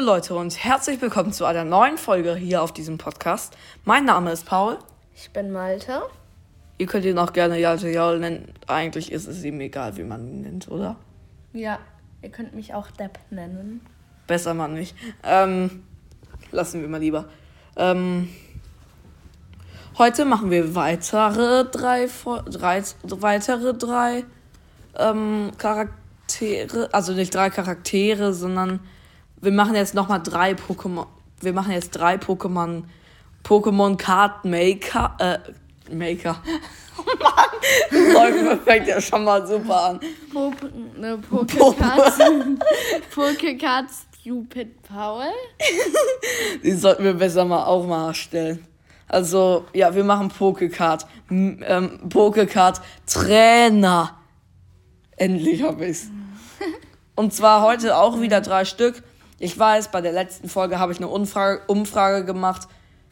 Hallo Leute und herzlich willkommen zu einer neuen Folge hier auf diesem Podcast. Mein Name ist Paul. Ich bin Malte. Ihr könnt ihn auch gerne Jalte Jaul nennen. Eigentlich ist es ihm egal, wie man ihn nennt, oder? Ja, ihr könnt mich auch Depp nennen. Besser man nicht. Ähm, lassen wir mal lieber. Ähm, heute machen wir weitere drei, drei weitere drei ähm, Charaktere, also nicht drei Charaktere, sondern wir machen jetzt nochmal drei Pokémon. Wir machen jetzt drei Pokémon. Pokémon Card Maker. Äh, Maker. Oh Mann! Das fängt ja schon mal super an. Po ne. Pokécards Stupid Paul. Die sollten wir besser mal auch mal erstellen. Also, ja, wir machen Pokécard. Ähm, Pokécard Trainer. Endlich hab ich's. Und zwar heute auch wieder drei Stück. Ich weiß, bei der letzten Folge habe ich eine Umfrage, Umfrage gemacht.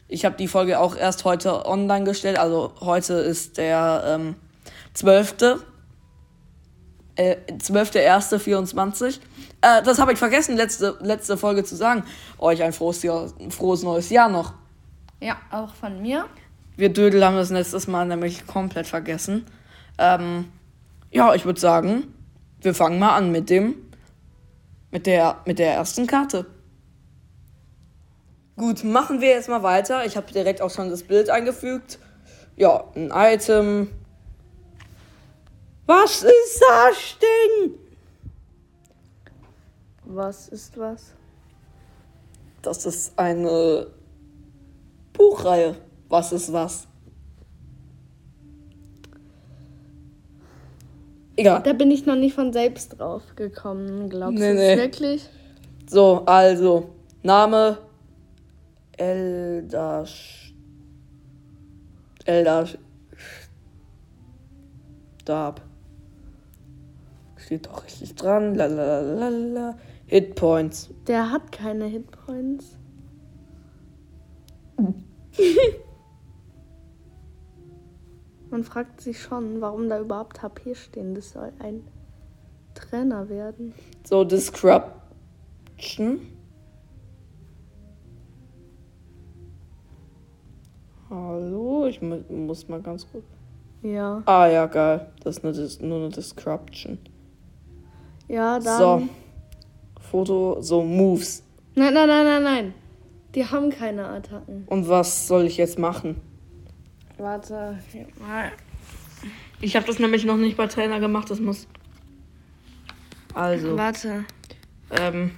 Ich habe die Folge auch erst heute online gestellt. Also heute ist der ähm, 12. Äh, 12.1.24. Äh, das habe ich vergessen, letzte, letzte Folge zu sagen. Euch ein frohes, Jahr, ein frohes neues Jahr noch. Ja, auch von mir. Wir Dödel haben das letztes Mal nämlich komplett vergessen. Ähm, ja, ich würde sagen, wir fangen mal an mit dem mit der, mit der ersten Karte. Gut, machen wir jetzt mal weiter. Ich habe direkt auch schon das Bild eingefügt. Ja, ein Item. Was ist das Ding? Was ist was? Das ist eine Buchreihe. Was ist was? Egal. Da bin ich noch nicht von selbst drauf gekommen. Glaubst nee, du nee. wirklich? So, also. Name. Eldash. Eldash. Stab. Steht doch richtig dran. Lalalala. Hitpoints. Der hat keine Hitpoints. Man fragt sich schon, warum da überhaupt HP stehen. Das soll ein Trainer werden. So, Description. Hallo, ich mu muss mal ganz kurz. Ja. Ah, ja, geil. Das ist nur, eine Description. Ja, dann. So. Foto, so Moves. Nein, nein, nein, nein, nein. Die haben keine Attacken. Und was soll ich jetzt machen? Warte. Ich habe das nämlich noch nicht bei Trainer gemacht. Das muss. Also. Warte. Ähm.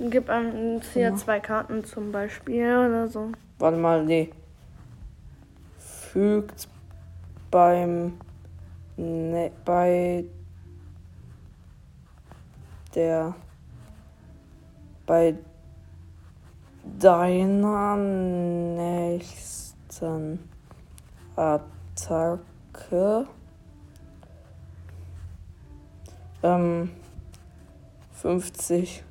Gib einem hier zwei Karten zum Beispiel oder so. Warte mal, nee. Fügt beim. Ne, bei der. Bei deiner nächsten nächsten Attacke ähm, 50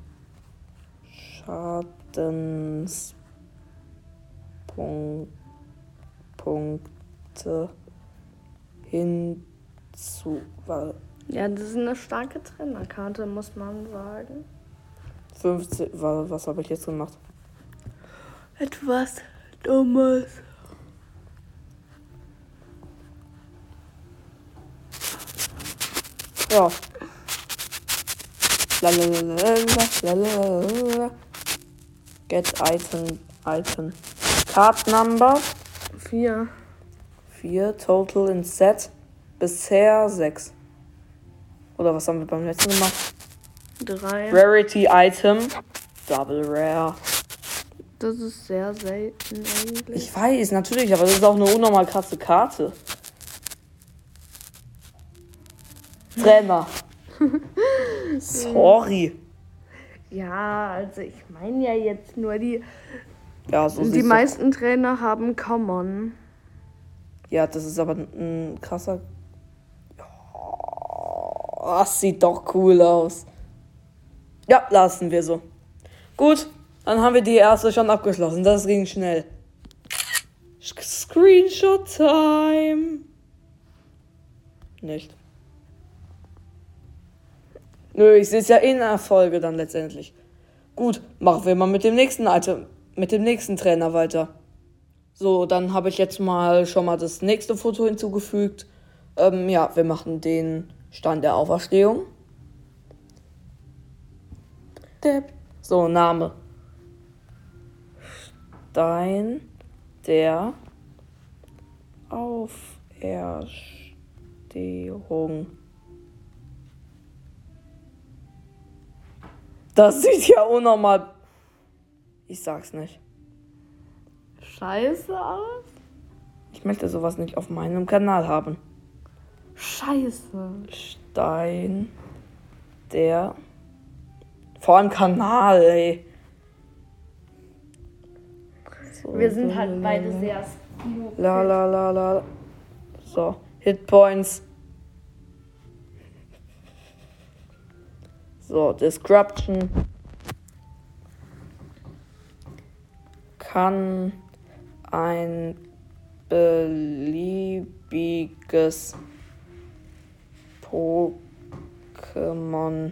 Schadenspunkte hinzu. Ja, das ist eine starke Trainerkarte, muss man sagen. 50, was habe ich jetzt gemacht? Etwas Dummes. Ja. Lalalala, Get Item, Item. Card Number. 4. 4. Total in Set. Bisher 6. Oder was haben wir beim letzten gemacht? 3. Rarity Item. Double Rare. Das ist sehr selten eigentlich. Ich weiß, natürlich, aber das ist auch eine unnormal krasse Karte. Trainer. Sorry. Ja, also ich meine ja jetzt nur die. Ja, so Die meisten Trainer haben Common. Ja, das ist aber ein krasser. Oh, das sieht doch cool aus. Ja, lassen wir so. Gut, dann haben wir die erste schon abgeschlossen. Das ging schnell. Screenshot Time. Nicht. Nö, ich sehe es ja in der Folge dann letztendlich. Gut, machen wir mal mit dem nächsten Item, mit dem nächsten Trainer weiter. So, dann habe ich jetzt mal schon mal das nächste Foto hinzugefügt. Ähm, ja, wir machen den Stand der Auferstehung. So, Name. Stein der Auferstehung. Das sieht ja unnormal. Ich sag's nicht. Scheiße aus? Ich möchte sowas nicht auf meinem Kanal haben. Scheiße. Stein. Der. Vor allem Kanal, ey. So, Wir sind halt beide sehr. La la la la. So, Hitpoints. So, Description. Kann ein beliebiges Pokémon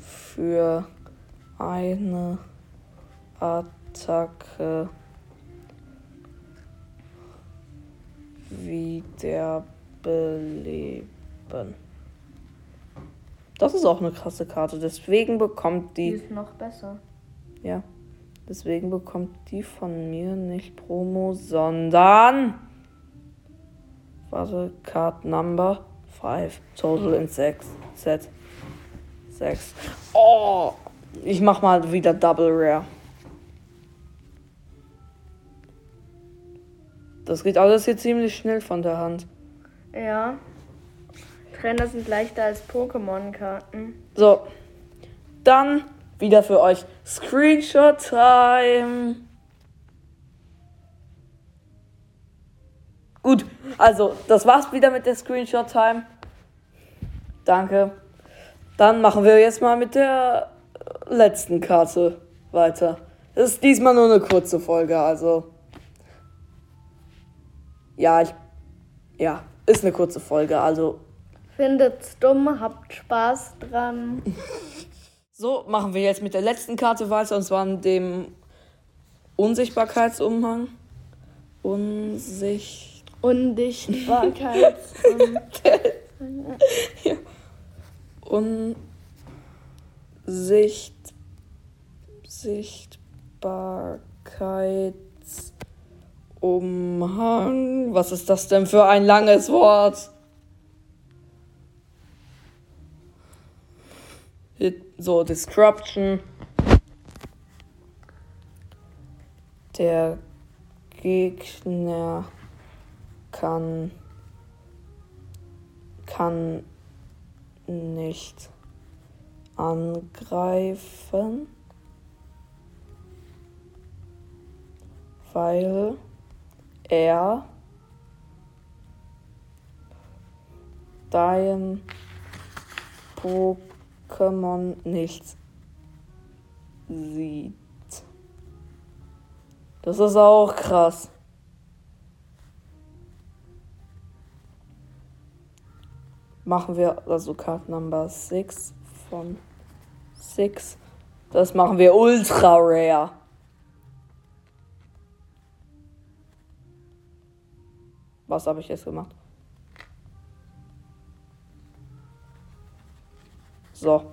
für eine Attacke wiederbeleben. Das ist auch eine krasse Karte. Deswegen bekommt die. Die ist noch besser. Ja. Deswegen bekommt die von mir nicht Promo, sondern. Warte, Card Number 5. Total in 6. Set. 6. Oh! Ich mach mal wieder Double Rare. Das geht alles hier ziemlich schnell von der Hand. Ja. Trainer sind leichter als Pokémon-Karten. So. Dann wieder für euch Screenshot Time. Gut, also das war's wieder mit der Screenshot Time. Danke. Dann machen wir jetzt mal mit der letzten Karte weiter. Das ist diesmal nur eine kurze Folge, also. Ja, ich. Ja, ist eine kurze Folge, also. Findet's dumm, habt Spaß dran. So, machen wir jetzt mit der letzten Karte weiter, und zwar dem Unsichtbarkeitsumhang. Unsicht. Undichtbarkeitsumhang. ja. Unsicht. Sichtbarkeitsumhang. Was ist das denn für ein langes Wort? So Disruption. Der Gegner kann kann nicht angreifen, weil er dein Pokémon Pokémon nicht sieht. Das ist auch krass. Machen wir also Card Number 6 von 6. Das machen wir ultra rare. Was habe ich jetzt gemacht? So.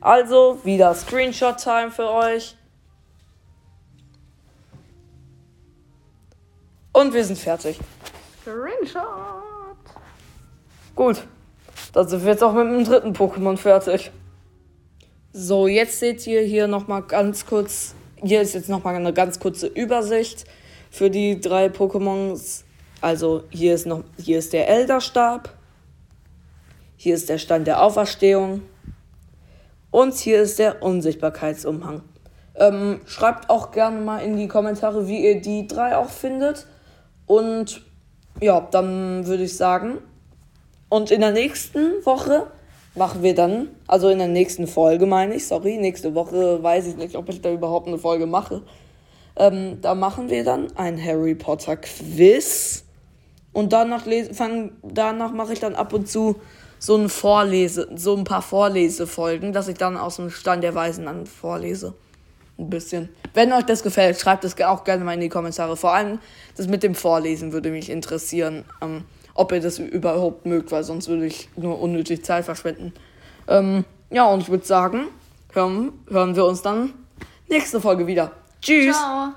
Also wieder Screenshot-Time für euch. Und wir sind fertig. Screenshot. Gut. Dann sind wir jetzt auch mit dem dritten Pokémon fertig. So, jetzt seht ihr hier nochmal ganz kurz. Hier ist jetzt nochmal eine ganz kurze Übersicht für die drei Pokémons. Also hier ist noch, hier ist der Elderstab. Hier ist der Stein der Auferstehung. Und hier ist der Unsichtbarkeitsumhang. Ähm, schreibt auch gerne mal in die Kommentare, wie ihr die drei auch findet. Und ja, dann würde ich sagen. Und in der nächsten Woche machen wir dann, also in der nächsten Folge meine ich, sorry, nächste Woche weiß ich nicht, ob ich da überhaupt eine Folge mache. Ähm, da machen wir dann ein Harry Potter Quiz. Und danach, danach mache ich dann ab und zu so ein Vorlese, so ein paar Vorlesefolgen, dass ich dann aus dem Stand der Weisen dann vorlese. Ein bisschen. Wenn euch das gefällt, schreibt es auch gerne mal in die Kommentare. Vor allem das mit dem Vorlesen würde mich interessieren, ähm, ob ihr das überhaupt mögt, weil sonst würde ich nur unnötig Zeit verschwenden. Ähm, ja, und ich würde sagen, hören, hören wir uns dann nächste Folge wieder. Tschüss! Ciao.